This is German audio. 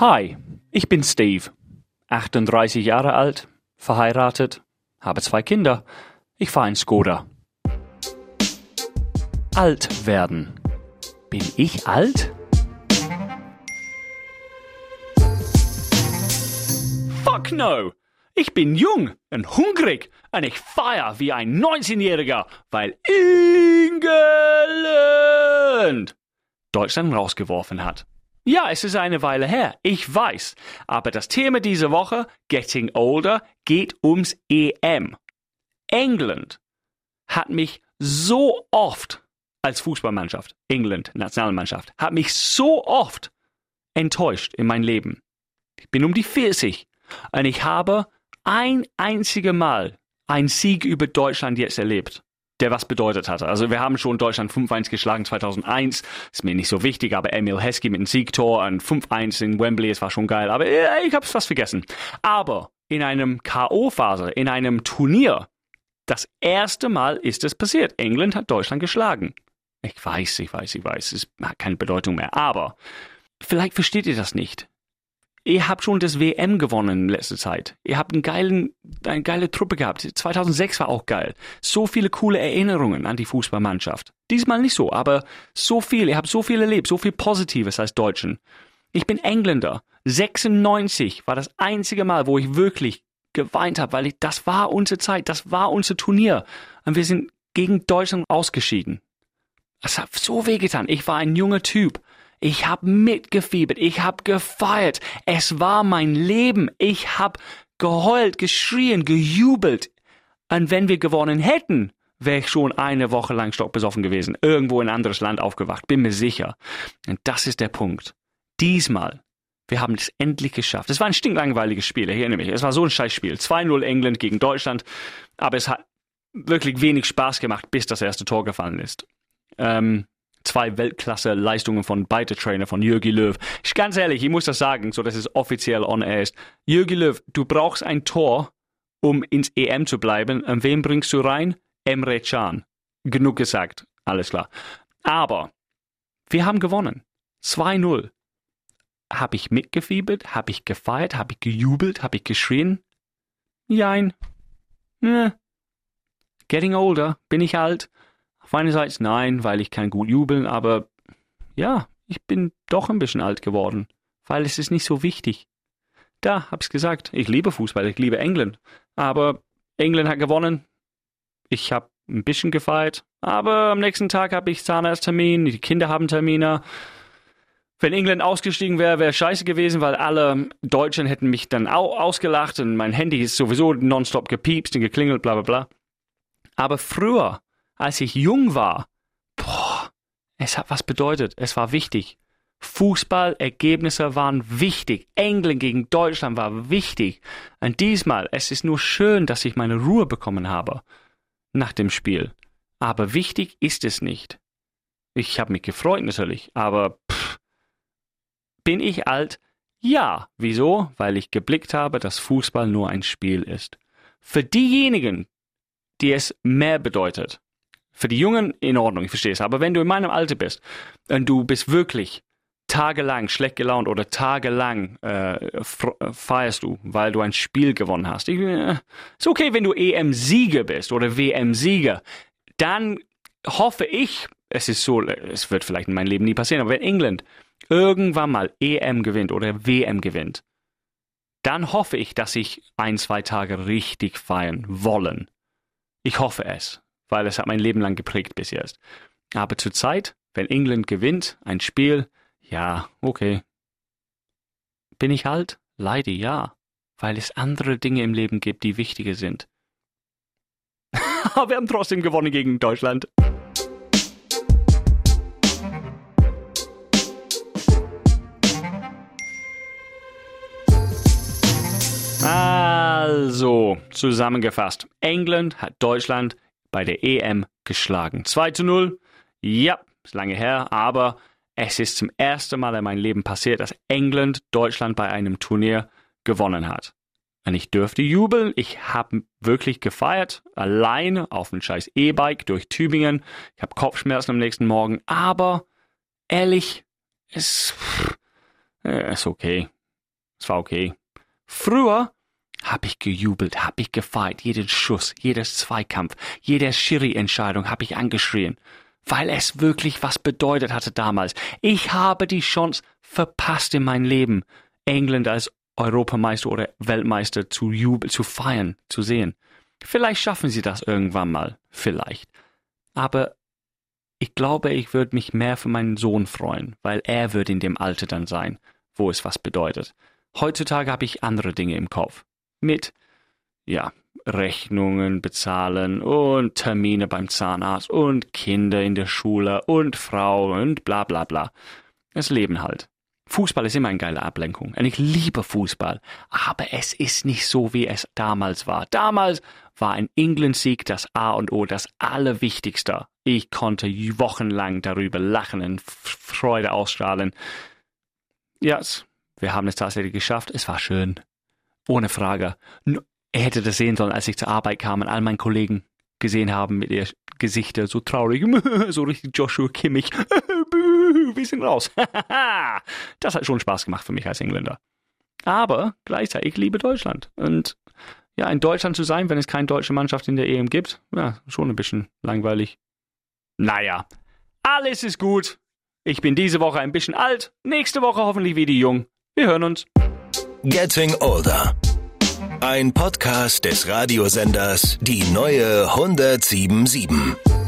Hi, ich bin Steve, 38 Jahre alt, verheiratet, habe zwei Kinder. Ich fahre in Skoda. Alt werden. Bin ich alt? Fuck no! Ich bin jung und hungrig und ich feier wie ein 19-Jähriger, weil England Deutschland rausgeworfen hat. Ja, es ist eine Weile her, ich weiß. Aber das Thema dieser Woche, Getting Older, geht ums EM. England hat mich so oft als Fußballmannschaft, England, Nationalmannschaft, hat mich so oft enttäuscht in mein Leben. Ich bin um die 40 und ich habe ein einziges Mal einen Sieg über Deutschland jetzt erlebt der was bedeutet hatte. Also wir haben schon Deutschland 5-1 geschlagen 2001, ist mir nicht so wichtig, aber Emil Heskey mit einem Siegtor und 5-1 in Wembley, es war schon geil, aber äh, ich hab's fast vergessen. Aber in einem K.O.-Phase, in einem Turnier, das erste Mal ist es passiert. England hat Deutschland geschlagen. Ich weiß, ich weiß, ich weiß, es hat keine Bedeutung mehr, aber vielleicht versteht ihr das nicht ihr habt schon das WM gewonnen in letzter Zeit. Ihr habt einen geilen, eine geile Truppe gehabt. 2006 war auch geil. So viele coole Erinnerungen an die Fußballmannschaft. Diesmal nicht so, aber so viel. Ihr habt so viel erlebt, so viel Positives als Deutschen. Ich bin Engländer. 96 war das einzige Mal, wo ich wirklich geweint habe, weil ich, das war unsere Zeit, das war unser Turnier. Und wir sind gegen Deutschland ausgeschieden. Es hat so wehgetan. Ich war ein junger Typ. Ich habe mitgefiebert, ich habe gefeiert. Es war mein Leben. Ich habe geheult, geschrien, gejubelt. Und wenn wir gewonnen hätten, wäre ich schon eine Woche lang stockbesoffen gewesen, irgendwo in ein anderes Land aufgewacht, bin mir sicher. Und das ist der Punkt. Diesmal, wir haben es endlich geschafft. Es war ein stinklangweiliges Spiel, ich erinnere mich. Es war so ein Scheißspiel. 2-0 England gegen Deutschland, aber es hat wirklich wenig Spaß gemacht, bis das erste Tor gefallen ist. Ähm, zwei Weltklasse-Leistungen von beide Trainer, von Jürgi Löw. Ich, ganz ehrlich, ich muss das sagen, so dass es offiziell on air ist. Jürgi Löw, du brauchst ein Tor, um ins EM zu bleiben. Und wen bringst du rein? Emre Can. Genug gesagt. Alles klar. Aber wir haben gewonnen. 2-0. Habe ich mitgefiebert? Habe ich gefeiert? Habe ich gejubelt? Habe ich geschrien? Jein. Ne. Getting older. Bin ich alt? Auf einer Seite nein, weil ich kann gut jubeln, aber ja, ich bin doch ein bisschen alt geworden, weil es ist nicht so wichtig. Da, hab's gesagt, ich liebe Fußball, ich liebe England, aber England hat gewonnen. Ich hab ein bisschen gefeiert, aber am nächsten Tag habe ich Zahnarzttermin, die Kinder haben Termine. Wenn England ausgestiegen wäre, wäre scheiße gewesen, weil alle Deutschen hätten mich dann auch ausgelacht und mein Handy ist sowieso nonstop gepiepst und geklingelt, bla bla bla. Aber früher als ich jung war, boah, es hat was bedeutet. Es war wichtig. Fußballergebnisse waren wichtig. England gegen Deutschland war wichtig. Und diesmal, es ist nur schön, dass ich meine Ruhe bekommen habe nach dem Spiel. Aber wichtig ist es nicht. Ich habe mich gefreut natürlich, aber pff, bin ich alt? Ja. Wieso? Weil ich geblickt habe, dass Fußball nur ein Spiel ist. Für diejenigen, die es mehr bedeutet, für die Jungen in Ordnung, ich verstehe es. Aber wenn du in meinem Alter bist und du bist wirklich tagelang schlecht gelaunt oder tagelang äh, feierst du, weil du ein Spiel gewonnen hast. Ich, äh, ist okay, wenn du EM-Sieger bist oder WM-Sieger. Dann hoffe ich, es ist so, es wird vielleicht in meinem Leben nie passieren, aber wenn England irgendwann mal EM gewinnt oder WM gewinnt, dann hoffe ich, dass ich ein, zwei Tage richtig feiern wollen. Ich hoffe es weil es hat mein Leben lang geprägt bis jetzt. Aber zurzeit, wenn England gewinnt, ein Spiel, ja, okay. Bin ich alt? Leider ja, weil es andere Dinge im Leben gibt, die wichtiger sind. Wir haben trotzdem gewonnen gegen Deutschland. Also, zusammengefasst. England hat Deutschland bei der EM geschlagen. 2 zu 0. Ja, ist lange her, aber es ist zum ersten Mal in meinem Leben passiert, dass England Deutschland bei einem Turnier gewonnen hat. Und ich dürfte jubeln. Ich habe wirklich gefeiert, allein auf einem scheiß E-Bike durch Tübingen. Ich habe Kopfschmerzen am nächsten Morgen, aber ehrlich, es ist okay. Es war okay. Früher habe ich gejubelt, habe ich gefeiert, jeden Schuss, jedes Zweikampf, jede Schiri-Entscheidung habe ich angeschrien, weil es wirklich was bedeutet hatte damals. Ich habe die Chance verpasst in mein Leben, England als Europameister oder Weltmeister zu jubeln, zu feiern, zu sehen. Vielleicht schaffen sie das irgendwann mal, vielleicht. Aber ich glaube, ich würde mich mehr für meinen Sohn freuen, weil er wird in dem Alter dann sein, wo es was bedeutet. Heutzutage habe ich andere Dinge im Kopf. Mit, ja, Rechnungen bezahlen und Termine beim Zahnarzt und Kinder in der Schule und Frau und bla bla bla. Das Leben halt. Fußball ist immer eine geile Ablenkung. Und ich liebe Fußball. Aber es ist nicht so, wie es damals war. Damals war ein England-Sieg das A und O, das Allerwichtigste. Ich konnte wochenlang darüber lachen und Freude ausstrahlen. Ja, yes, wir haben es tatsächlich geschafft. Es war schön. Ohne Frage. Er hätte das sehen sollen, als ich zur Arbeit kam und all meine Kollegen gesehen haben mit ihr Gesichter so traurig, so richtig Joshua Kimmich. wir sind raus. das hat schon Spaß gemacht für mich als Engländer. Aber gleichzeitig liebe Deutschland. Und ja, in Deutschland zu sein, wenn es keine deutsche Mannschaft in der EM gibt, ja, schon ein bisschen langweilig. Naja, alles ist gut. Ich bin diese Woche ein bisschen alt, nächste Woche hoffentlich wieder jung. Wir hören uns. Getting Older. Ein Podcast des Radiosenders Die neue 1077.